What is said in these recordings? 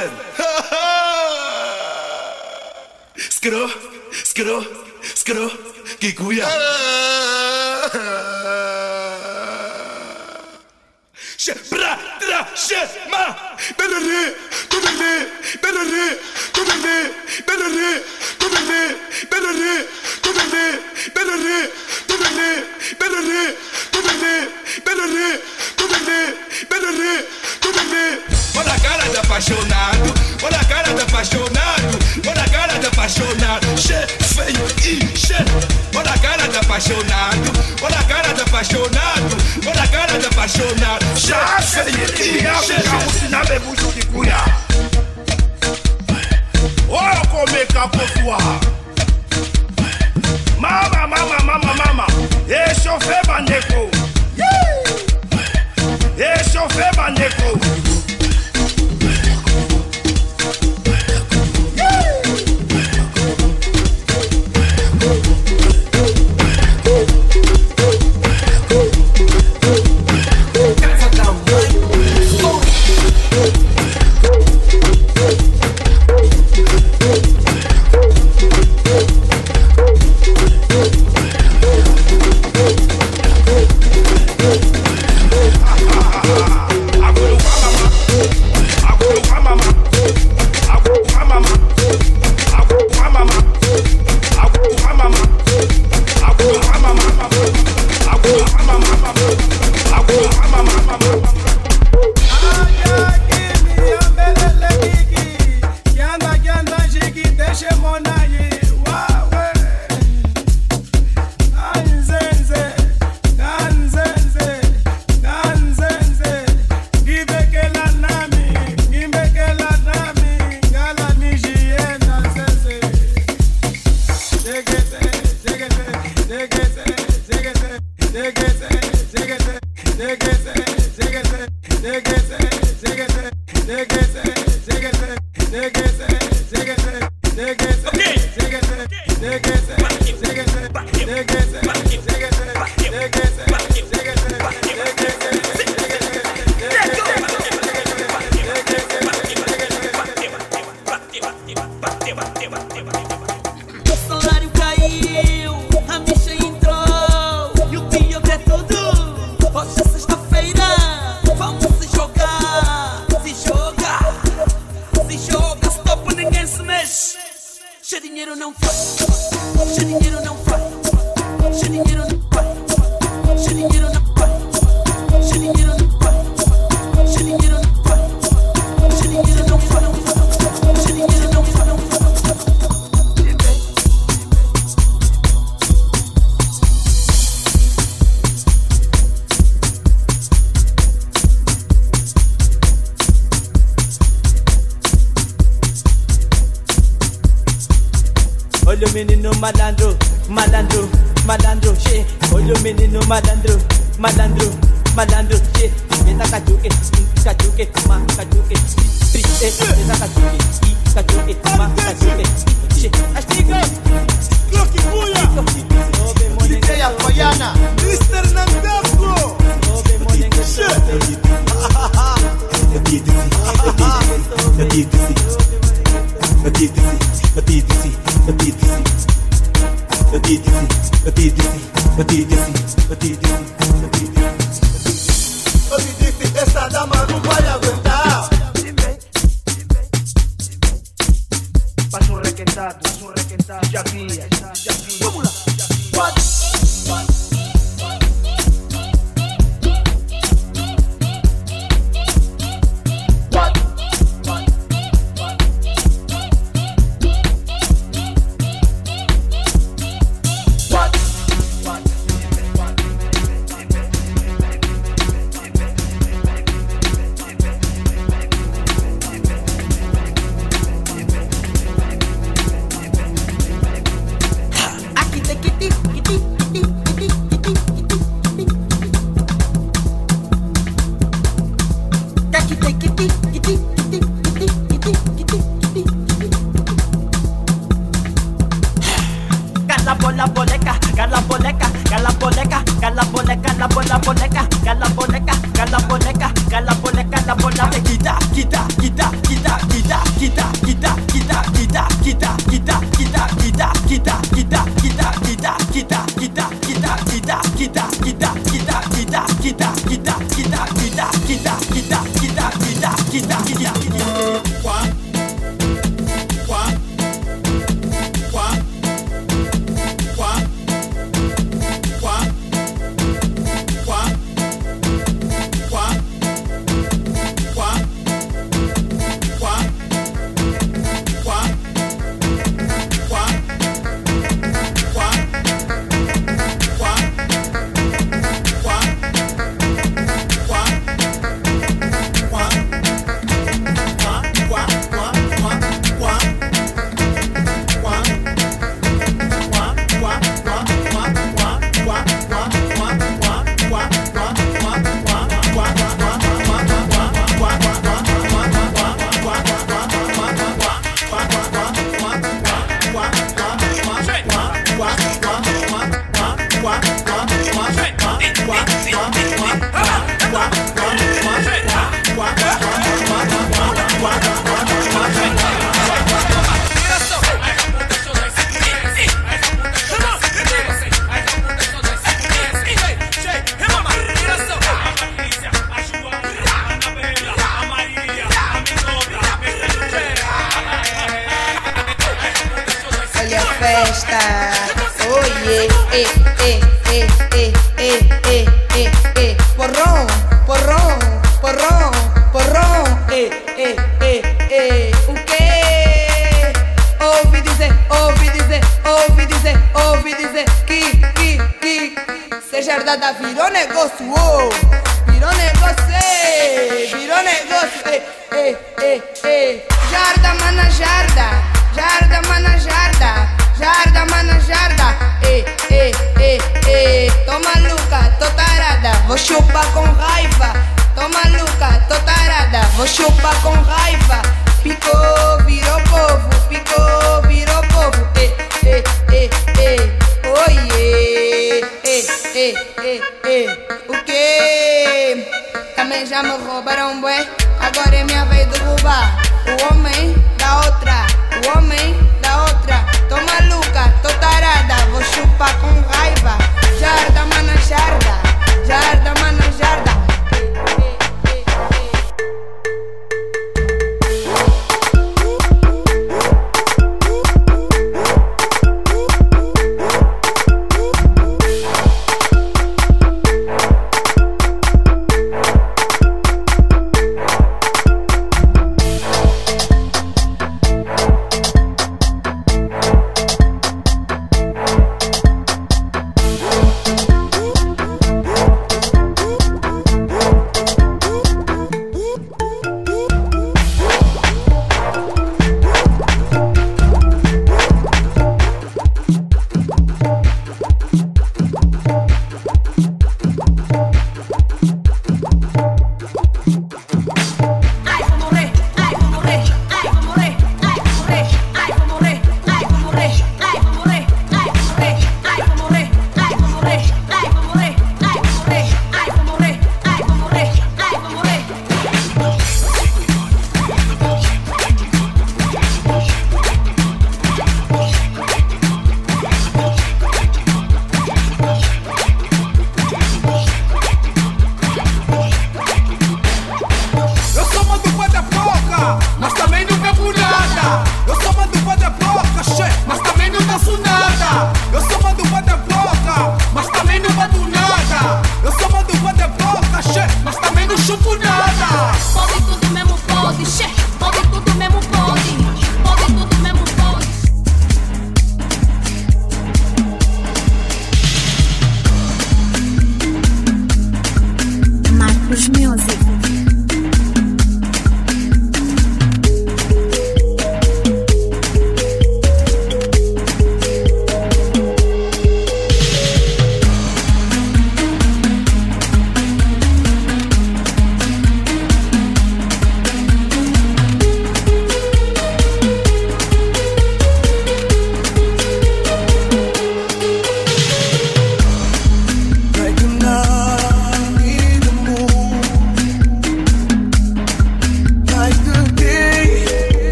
understand? skro, skro, skro, kikuya. Olha a cara do apaixonado, olha a cara do apaixonado, olha a cara do apaixonado, che feio e che. Olha a cara do apaixonado, olha a cara do apaixonado, olha a cara do apaixonado, che feio City, City, City, City, Niggas, niggas, niggas. menino malandro, malandro, malandro, che. Olha o menino malandro, malandro, malandro, che. Meta cachuque, ski, cachuque, ma cachuque, ski, tri, eh. Meta cachuque, ski, cachuque, ma cachuque, ski, che. Astigo, Glock e Buia, DJ Alcoyana, Mr. Nandesco, shit. The DTC, the DTC, the DTC. Petit, petit, petit, petit, petit, Jarda, mana, jarda, jarda, mana, jarda, jarda, mana, jarda, ei, ei, ei, ei. Tô maluca, tô tarada, vou chupar com raiva. Tô maluca, tô tarada, vou chupar com raiva. Picou, virou povo, picou, virou povo, ei, ei, ei, ei. Oiê, ei, ei, ei, ei. O que? Também já me roubaram, bué. Agora é minha vez de roubar. O homem da outra, o homem da outra. Tô maluca, tô tarada, vou chupar com raiva. Jarda, mana, jarda, jarda.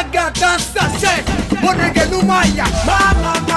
Agata Sasek, Borregelumaya, Mamá.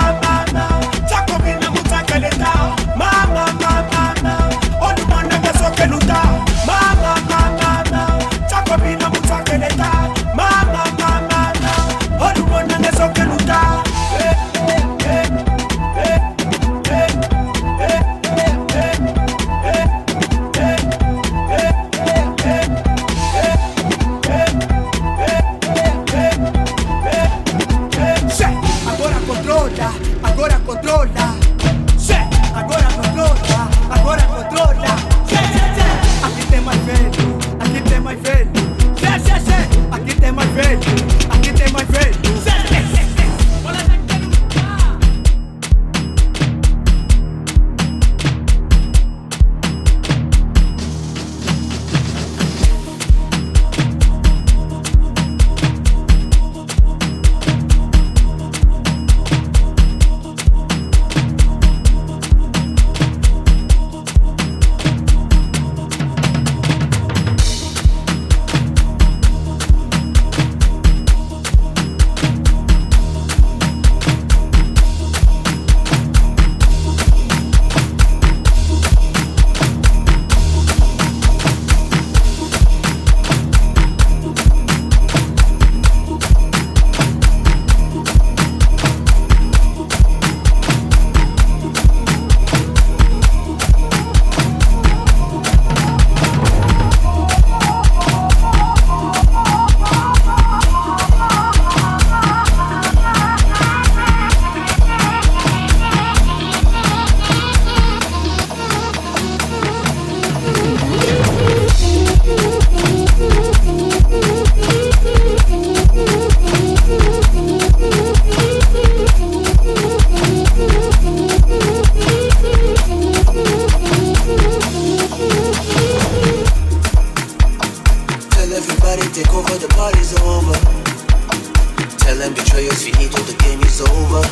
till the game is over.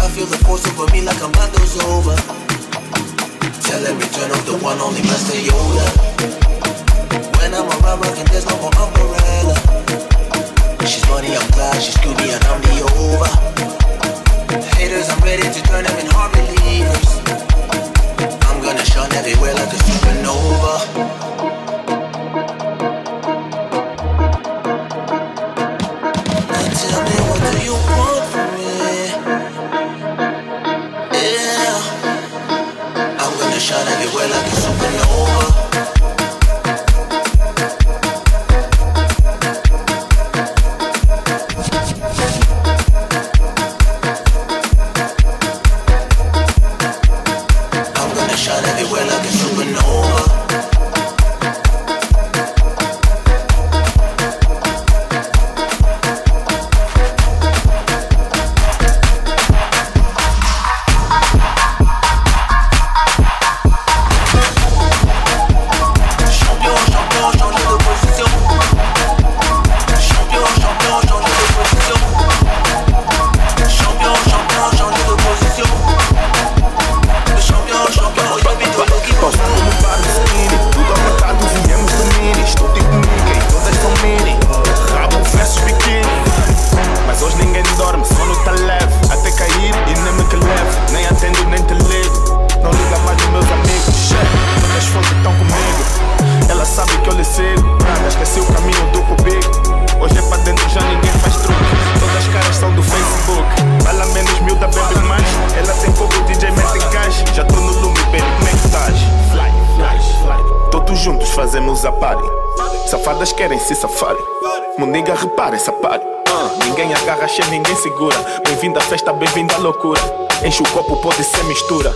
I feel the force over me like a mando's over. Telling me turn off the one only master Yoda. When I'm around rockin' there's no more umbrella. She's funny, I'm glad she's Scooby and I'm the over. Haters, I'm ready to turn them in hard believers. I'm gonna shine everywhere like a supernova. segura. Bem-vindo à festa, bem-vindo à loucura. Enche o copo, pode ser mistura.